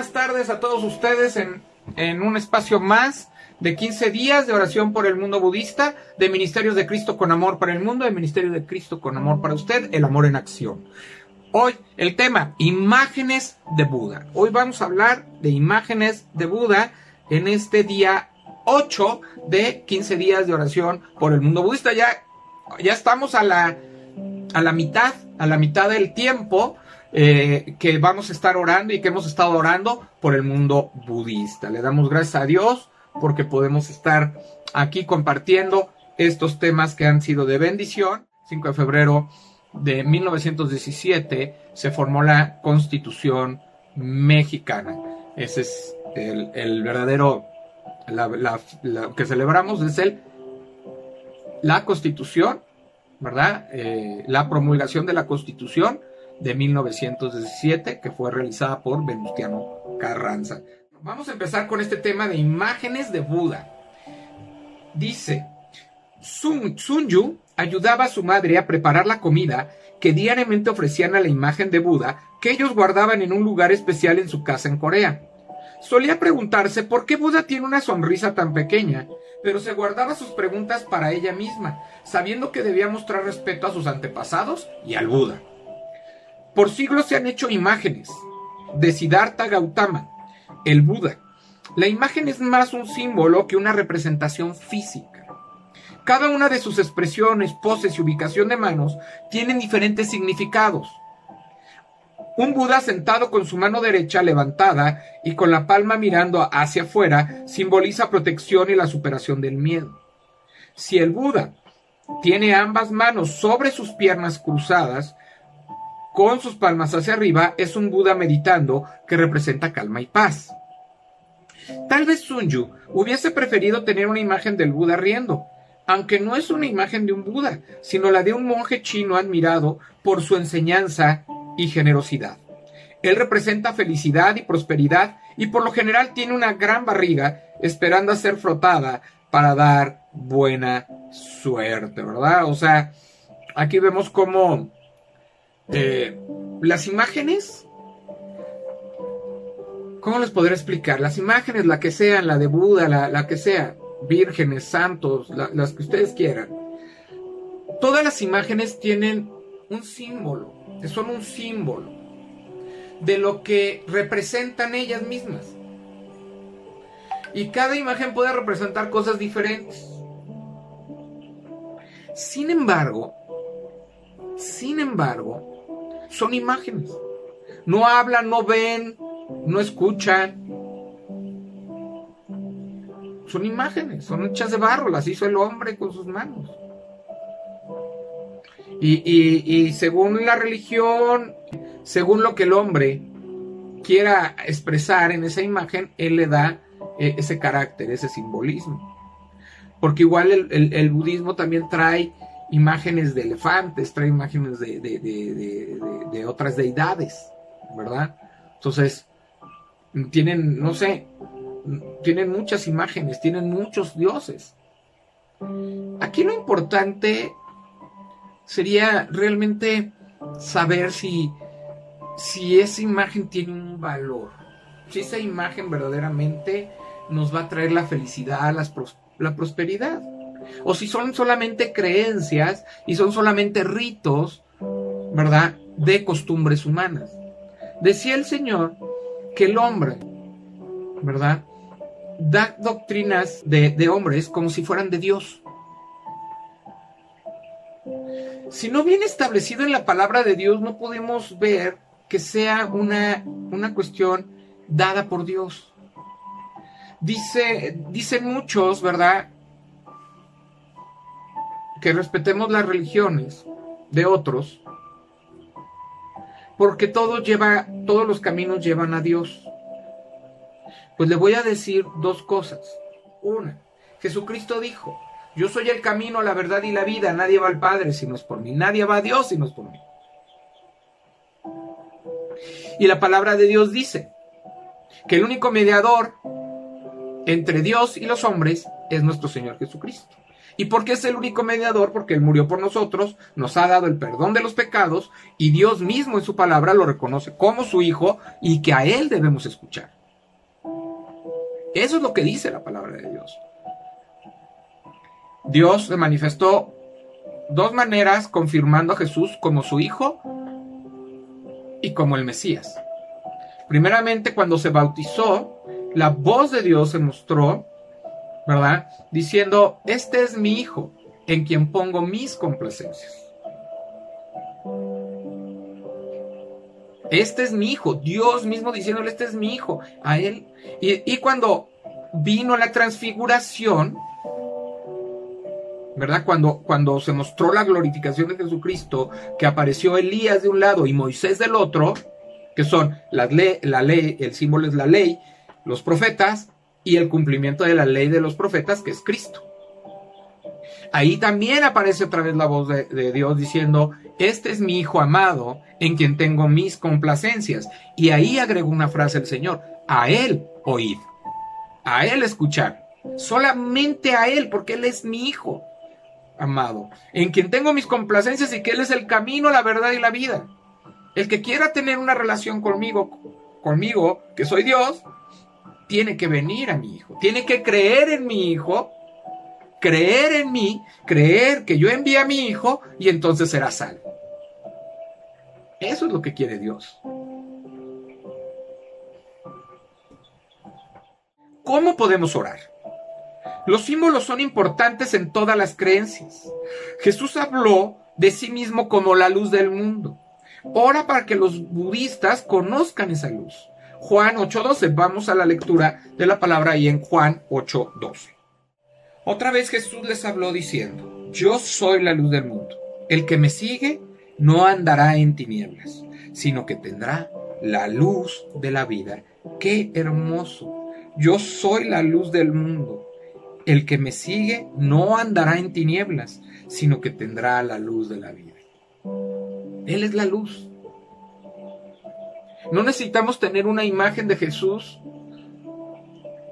buenas tardes a todos ustedes en, en un espacio más de 15 días de oración por el mundo budista, de Ministerios de Cristo con Amor para el Mundo, de Ministerio de Cristo con Amor para usted, el amor en acción. Hoy el tema, imágenes de Buda. Hoy vamos a hablar de imágenes de Buda en este día 8 de 15 días de oración por el mundo budista. Ya, ya estamos a la, a la mitad, a la mitad del tiempo eh, que vamos a estar orando y que hemos estado orando por el mundo budista. Le damos gracias a Dios porque podemos estar aquí compartiendo estos temas que han sido de bendición. 5 de febrero de 1917 se formó la Constitución mexicana. Ese es el, verdadero, la, que celebramos es el, la Constitución, ¿verdad? Eh, la promulgación de la Constitución de 1917 que fue realizada por Venustiano Carranza. Vamos a empezar con este tema de imágenes de Buda. Dice, Sun, Sun Yu ayudaba a su madre a preparar la comida que diariamente ofrecían a la imagen de Buda que ellos guardaban en un lugar especial en su casa en Corea. Solía preguntarse por qué Buda tiene una sonrisa tan pequeña, pero se guardaba sus preguntas para ella misma, sabiendo que debía mostrar respeto a sus antepasados y al Buda. Por siglos se han hecho imágenes de Siddhartha Gautama, el Buda. La imagen es más un símbolo que una representación física. Cada una de sus expresiones, poses y ubicación de manos tienen diferentes significados. Un Buda sentado con su mano derecha levantada y con la palma mirando hacia afuera simboliza protección y la superación del miedo. Si el Buda tiene ambas manos sobre sus piernas cruzadas, con sus palmas hacia arriba, es un Buda meditando que representa calma y paz. Tal vez Sunju hubiese preferido tener una imagen del Buda riendo, aunque no es una imagen de un Buda, sino la de un monje chino admirado por su enseñanza y generosidad. Él representa felicidad y prosperidad y por lo general tiene una gran barriga esperando a ser frotada para dar buena suerte, ¿verdad? O sea, aquí vemos cómo eh, las imágenes, ¿cómo les podré explicar? Las imágenes, la que sean, la de Buda, la que sea, vírgenes, santos, las que ustedes quieran. Todas las imágenes tienen un símbolo, son un símbolo de lo que representan ellas mismas. Y cada imagen puede representar cosas diferentes. Sin embargo, sin embargo, son imágenes. No hablan, no ven, no escuchan, son imágenes, son hechas de barro, las hizo el hombre con sus manos. Y, según la religión, según lo que el hombre quiera expresar en esa imagen, él le da eh, ese carácter, ese simbolismo. Porque igual el, budismo también trae imágenes de elefantes, trae imágenes de, de, otras deidades, ¿verdad? Entonces, tienen, no sé, tienen muchas imágenes, tienen muchos dioses. Aquí lo importante sería realmente saber si, si esa imagen tiene un valor, si esa imagen verdaderamente nos va a traer la felicidad, la prosperidad, o si son solamente creencias y son solamente ritos, ¿verdad?, de costumbres humanas. Decía el Señor que el hombre, ¿verdad?, da doctrinas de, hombres como si fueran de Dios. Si no viene establecido en la palabra de Dios, no podemos ver que sea una, una cuestión dada por Dios. Dice, dicen muchos, ¿verdad? Que respetemos las religiones de otros, porque lleva, todos los caminos llevan a Dios. Pues le voy a decir dos cosas. Una, Jesucristo dijo, yo soy el camino, la verdad y la vida, nadie va al Padre si no es por mí, nadie va a Dios si no es por mí. Y la palabra de Dios dice que el único mediador entre Dios y los hombres es nuestro Señor Jesucristo. ¿Y por qué es el único mediador? Porque Él murió por nosotros, nos ha dado el perdón de los pecados y Dios mismo en su palabra lo reconoce como su Hijo y que a Él debemos escuchar. Eso es lo que dice la palabra de Dios. Dios se manifestó dos maneras confirmando a Jesús como su Hijo y como el Mesías. Primeramente, cuando se bautizó, la voz de Dios se mostró, ¿verdad? Diciendo, este es mi Hijo, en quien pongo mis complacencias. Este es mi hijo, Dios mismo diciéndole, este es mi hijo, a él. Y, cuando vino la transfiguración, ¿verdad? Cuando, cuando se mostró la glorificación de Jesucristo, que apareció Elías de un lado y Moisés del otro, que son la ley, la ley, el símbolo es la ley, los profetas y el cumplimiento de la ley de los profetas, que es Cristo. Ahí también aparece otra vez la voz de, Dios diciendo, este es mi Hijo amado, en quien tengo mis complacencias. Y ahí agregó una frase el Señor, a Él oíd, a Él escuchar, solamente a Él, porque Él es mi Hijo amado, en quien tengo mis complacencias y que Él es el camino, la verdad y la vida. El que quiera tener una relación conmigo, conmigo, que soy Dios, tiene que venir a mi hijo, tiene que creer en mi hijo, creer en mí, creer que yo envíe a mi hijo y entonces será salvo. Eso es lo que quiere Dios. ¿Cómo podemos orar? Los símbolos son importantes en todas las creencias. Jesús habló de sí mismo como la luz del mundo. Ora para que los budistas conozcan esa luz. Juan 8:12, vamos a la lectura de la palabra ahí en Juan 8:12. Otra vez Jesús les habló diciendo, yo soy la luz del mundo. El que me sigue no andará en tinieblas, sino que tendrá la luz de la vida. Qué hermoso. Yo soy la luz del mundo. El que me sigue no andará en tinieblas, sino que tendrá la luz de la vida. Él es la luz. No necesitamos tener una imagen de Jesús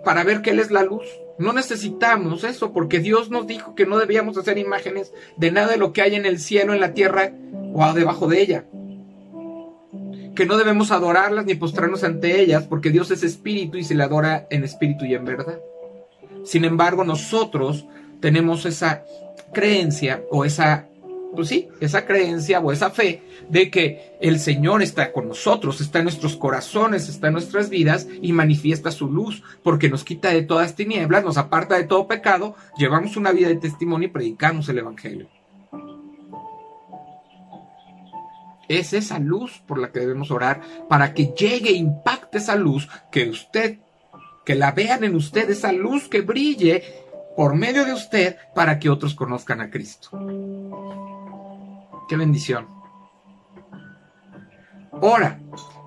para ver que Él es la luz. No necesitamos eso porque Dios nos dijo que no debíamos hacer imágenes de nada de lo que hay en el cielo, en la tierra o debajo de ella. Que no debemos adorarlas ni postrarnos ante ellas porque Dios es espíritu y se le adora en espíritu y en verdad. Sin embargo, nosotros tenemos esa creencia o esa, pues sí, esa creencia o esa fe de que el Señor está con nosotros, está en nuestros corazones, está en nuestras vidas y manifiesta su luz, porque nos quita de todas tinieblas, nos aparta de todo pecado, llevamos una vida de testimonio y predicamos el Evangelio. Es esa luz por la que debemos orar para que llegue, impacte esa luz que usted que la vean en usted, esa luz que brille por medio de usted para que otros conozcan a Cristo. Qué bendición. Ora,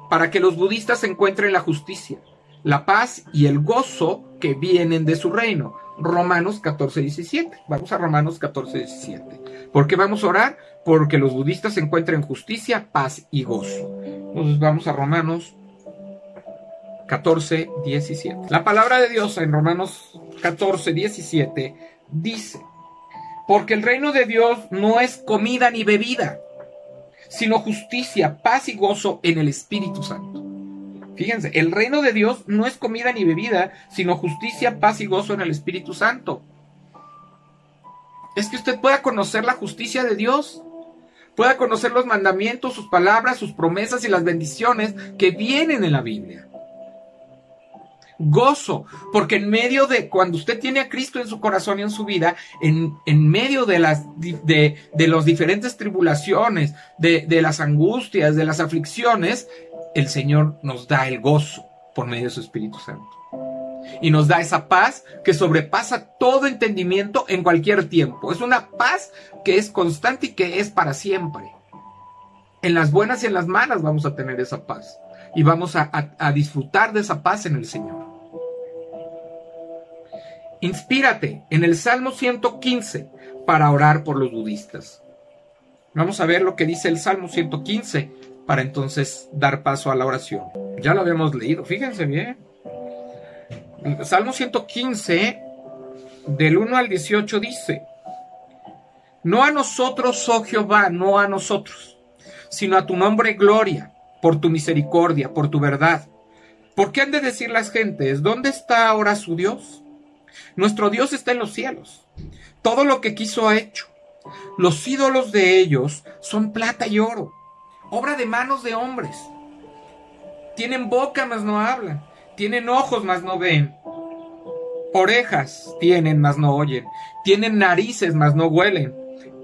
para que los budistas encuentren la justicia, la paz y el gozo que vienen de su reino. Romanos 14, 17. Vamos a Romanos 14, 17. ¿Por qué vamos a orar? Porque los budistas encuentren justicia, paz y gozo. Entonces vamos a Romanos 14, 17. La palabra de Dios en Romanos 14, 17 dice, porque el reino de Dios no es comida ni bebida, sino justicia, paz y gozo en el Espíritu Santo. Fíjense, el reino de Dios no es comida ni bebida, sino justicia, paz y gozo en el Espíritu Santo. Es que usted pueda conocer la justicia de Dios, pueda conocer los mandamientos, sus palabras, sus promesas y las bendiciones que vienen en la Biblia gozo, porque en medio de cuando usted tiene a Cristo en su corazón y en su vida, en, en medio de las de, de diferentes tribulaciones, de, de las angustias, de las aflicciones, el Señor nos da el gozo por medio de su Espíritu Santo. Y nos da esa paz que sobrepasa todo entendimiento en cualquier tiempo. Es una paz que es constante y que es para siempre. En las buenas y en las malas vamos a tener esa paz. Y vamos a, a disfrutar de esa paz en el Señor. Inspírate en el Salmo 115 para orar por los budistas. Vamos a ver lo que dice el Salmo 115 para entonces dar paso a la oración. Ya lo habíamos leído, fíjense bien. Salmo 115 del 1 al 18 dice, No a nosotros, oh Jehová, no a nosotros, sino a tu nombre gloria, por tu misericordia, por tu verdad. ¿Por qué han de decir las gentes, ¿dónde está ahora su Dios? Nuestro Dios está en los cielos. Todo lo que quiso ha hecho. Los ídolos de ellos son plata y oro, obra de manos de hombres. Tienen boca, mas no hablan. Tienen ojos, mas no ven. Orejas tienen, mas no oyen. Tienen narices, mas no huelen.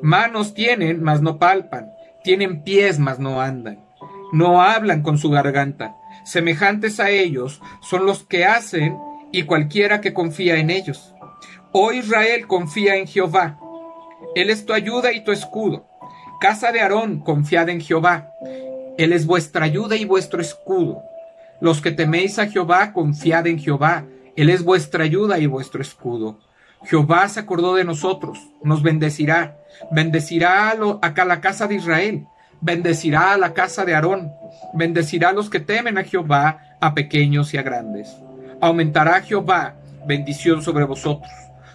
Manos tienen, mas no palpan. Tienen pies, mas no andan. No hablan con su garganta. Semejantes a ellos son los que hacen y cualquiera que confía en ellos. Oh Israel, confía en Jehová. Él es tu ayuda y tu escudo. Casa de Aarón, confiad en Jehová. Él es vuestra ayuda y vuestro escudo. Los que teméis a Jehová, confiad en Jehová. Él es vuestra ayuda y vuestro escudo. Jehová se acordó de nosotros, nos bendecirá, bendecirá a, la casa de Israel, bendecirá a la casa de Aarón, bendecirá a los que temen a Jehová, a pequeños y a grandes. Aumentará Jehová bendición sobre vosotros,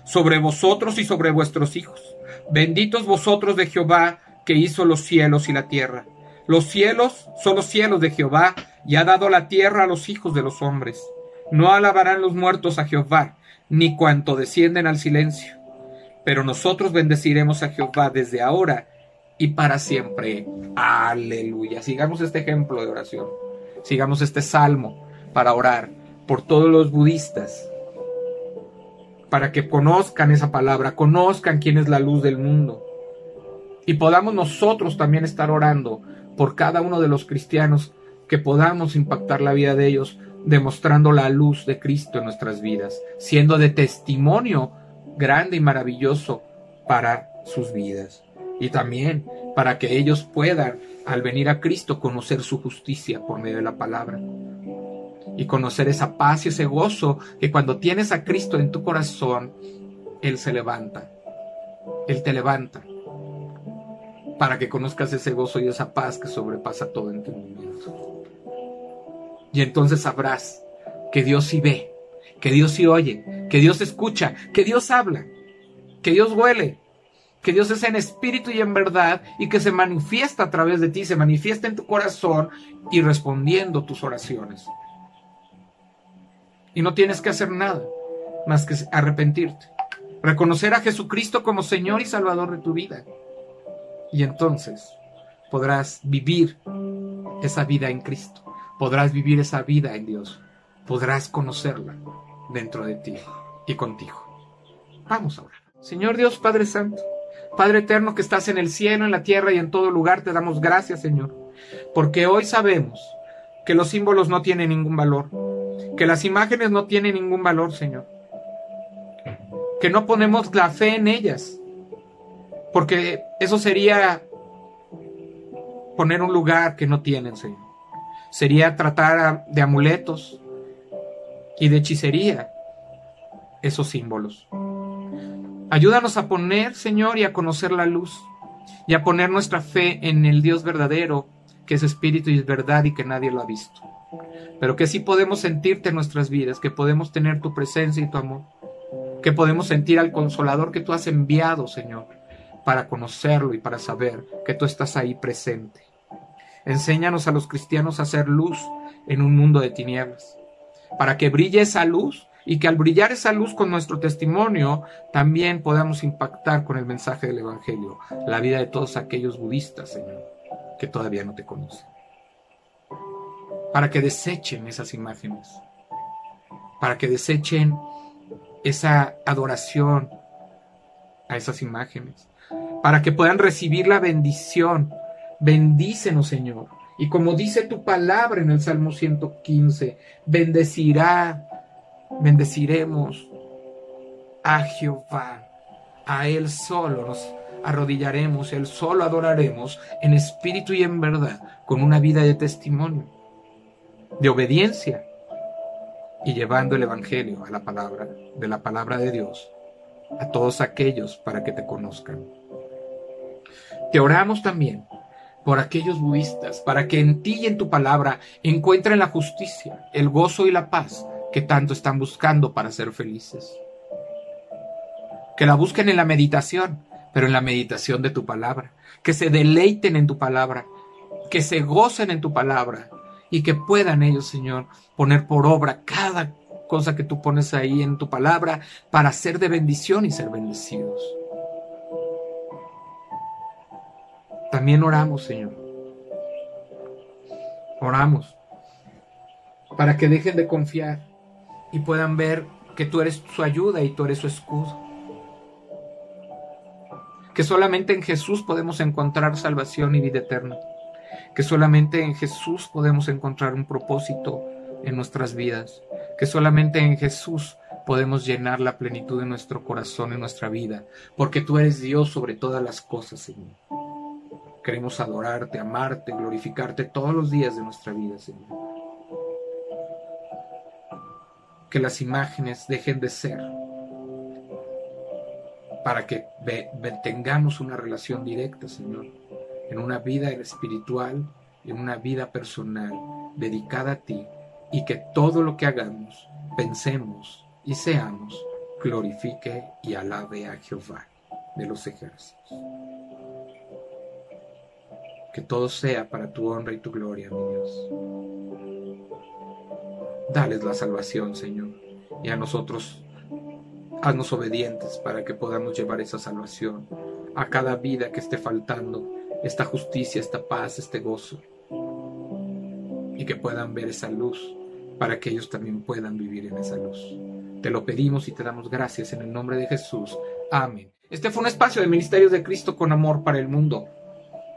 sobre vosotros y sobre vuestros hijos. Benditos vosotros de Jehová, que hizo los cielos y la tierra. Los cielos son los cielos de Jehová, y ha dado la tierra a los hijos de los hombres. No alabarán los muertos a Jehová, ni cuanto descienden al silencio. Pero nosotros bendeciremos a Jehová desde ahora y para siempre. Aleluya. Sigamos este ejemplo de oración. Sigamos este salmo para orar por todos los budistas. Para que conozcan esa palabra, conozcan quién es la luz del mundo. Y podamos nosotros también estar orando por cada uno de los cristianos, que podamos impactar la vida de ellos demostrando la luz de Cristo en nuestras vidas, siendo de testimonio grande y maravilloso para sus vidas. Y también para que ellos puedan, al venir a Cristo, conocer su justicia por medio de la palabra. Y conocer esa paz y ese gozo que cuando tienes a Cristo en tu corazón, Él se levanta. Él te levanta. Para que conozcas ese gozo y esa paz que sobrepasa todo entendimiento. Y entonces sabrás que Dios sí ve, que Dios sí oye, que Dios escucha, que Dios habla, que Dios huele, que Dios es en espíritu y en verdad y que se manifiesta a través de ti, se manifiesta en tu corazón y respondiendo tus oraciones. Y no tienes que hacer nada más que arrepentirte, reconocer a Jesucristo como Señor y Salvador de tu vida. Y entonces podrás vivir esa vida en Cristo podrás vivir esa vida en Dios, podrás conocerla dentro de ti y contigo. Vamos ahora. Señor Dios Padre Santo, Padre Eterno que estás en el cielo, en la tierra y en todo lugar, te damos gracias, Señor, porque hoy sabemos que los símbolos no tienen ningún valor, que las imágenes no tienen ningún valor, Señor, que no ponemos la fe en ellas, porque eso sería poner un lugar que no tienen, Señor sería tratar de amuletos y de hechicería esos símbolos. Ayúdanos a poner, Señor, y a conocer la luz, y a poner nuestra fe en el Dios verdadero, que es espíritu y es verdad y que nadie lo ha visto. Pero que sí podemos sentirte en nuestras vidas, que podemos tener tu presencia y tu amor, que podemos sentir al consolador que tú has enviado, Señor, para conocerlo y para saber que tú estás ahí presente. Enséñanos a los cristianos a hacer luz en un mundo de tinieblas, para que brille esa luz y que al brillar esa luz con nuestro testimonio también podamos impactar con el mensaje del Evangelio la vida de todos aquellos budistas, Señor, que todavía no te conocen. Para que desechen esas imágenes, para que desechen esa adoración a esas imágenes, para que puedan recibir la bendición Bendícenos, Señor. Y como dice tu palabra en el Salmo 115, bendecirá, bendeciremos a Jehová. A Él solo nos arrodillaremos, Él solo adoraremos en espíritu y en verdad, con una vida de testimonio, de obediencia y llevando el Evangelio a la palabra, de la palabra de Dios, a todos aquellos para que te conozcan. Te oramos también por aquellos budistas, para que en ti y en tu palabra encuentren la justicia, el gozo y la paz que tanto están buscando para ser felices. Que la busquen en la meditación, pero en la meditación de tu palabra, que se deleiten en tu palabra, que se gocen en tu palabra y que puedan ellos, Señor, poner por obra cada cosa que tú pones ahí en tu palabra para ser de bendición y ser bendecidos. También oramos, Señor. Oramos para que dejen de confiar y puedan ver que tú eres su ayuda y tú eres su escudo. Que solamente en Jesús podemos encontrar salvación y vida eterna. Que solamente en Jesús podemos encontrar un propósito en nuestras vidas. Que solamente en Jesús podemos llenar la plenitud de nuestro corazón y nuestra vida. Porque tú eres Dios sobre todas las cosas, Señor. Queremos adorarte, amarte, glorificarte todos los días de nuestra vida, Señor que las imágenes dejen de ser, para que tengamos una relación directa, Señor, en una vida espiritual, en una vida personal dedicada a ti, y que todo lo que hagamos, pensemos y seamos, glorifique y alabe a Jehová de los ejércitos. Que todo sea para tu honra y tu gloria, mi Dios. Dales la salvación, Señor. Y a nosotros, haznos obedientes para que podamos llevar esa salvación a cada vida que esté faltando, esta justicia, esta paz, este gozo. Y que puedan ver esa luz para que ellos también puedan vivir en esa luz. Te lo pedimos y te damos gracias en el nombre de Jesús. Amén. Este fue un espacio de Ministerios de Cristo con amor para el mundo.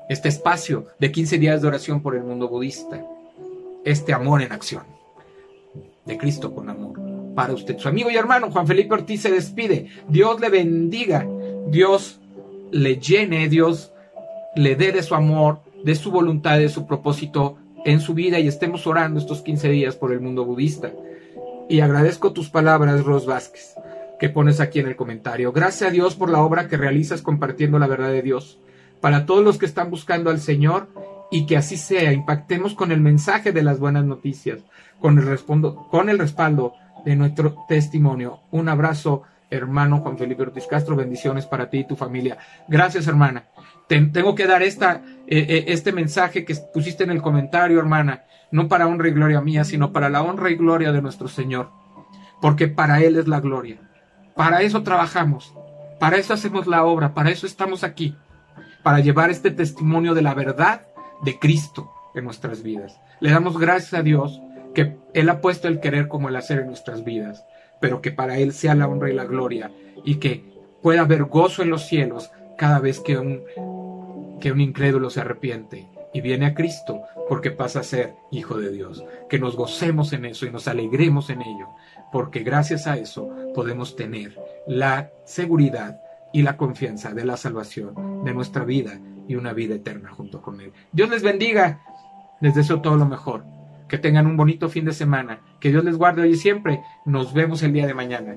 Este espacio de 15 días de oración por el mundo budista. Este amor en acción de Cristo con amor para usted. Su amigo y hermano Juan Felipe Ortiz se despide. Dios le bendiga, Dios le llene, Dios le dé de su amor, de su voluntad, de su propósito en su vida y estemos orando estos 15 días por el mundo budista. Y agradezco tus palabras, Ros Vázquez, que pones aquí en el comentario. Gracias a Dios por la obra que realizas compartiendo la verdad de Dios. Para todos los que están buscando al Señor y que así sea, impactemos con el mensaje de las buenas noticias con el, con el respaldo de nuestro testimonio. Un abrazo, hermano Juan Felipe Ortiz Castro. Bendiciones para ti y tu familia. Gracias, hermana. tengo que dar esta, eh, eh, este mensaje que pusiste en el comentario, hermana, no para honra y gloria mía, sino para la honra y gloria de nuestro Señor. Porque para Él es la gloria. Para eso trabajamos. Para eso hacemos la obra. Para eso estamos aquí. Para llevar este testimonio de la verdad de Cristo en nuestras vidas. Le damos gracias a Dios que Él ha puesto el querer como el hacer en nuestras vidas, pero que para Él sea la honra y la gloria y que pueda haber gozo en los cielos cada vez que un, que un incrédulo se arrepiente y viene a Cristo porque pasa a ser hijo de Dios. Que nos gocemos en eso y nos alegremos en ello, porque gracias a eso podemos tener la seguridad y la confianza de la salvación de nuestra vida y una vida eterna junto con Él. Dios les bendiga, les deseo todo lo mejor. Que tengan un bonito fin de semana. Que Dios les guarde hoy y siempre. Nos vemos el día de mañana.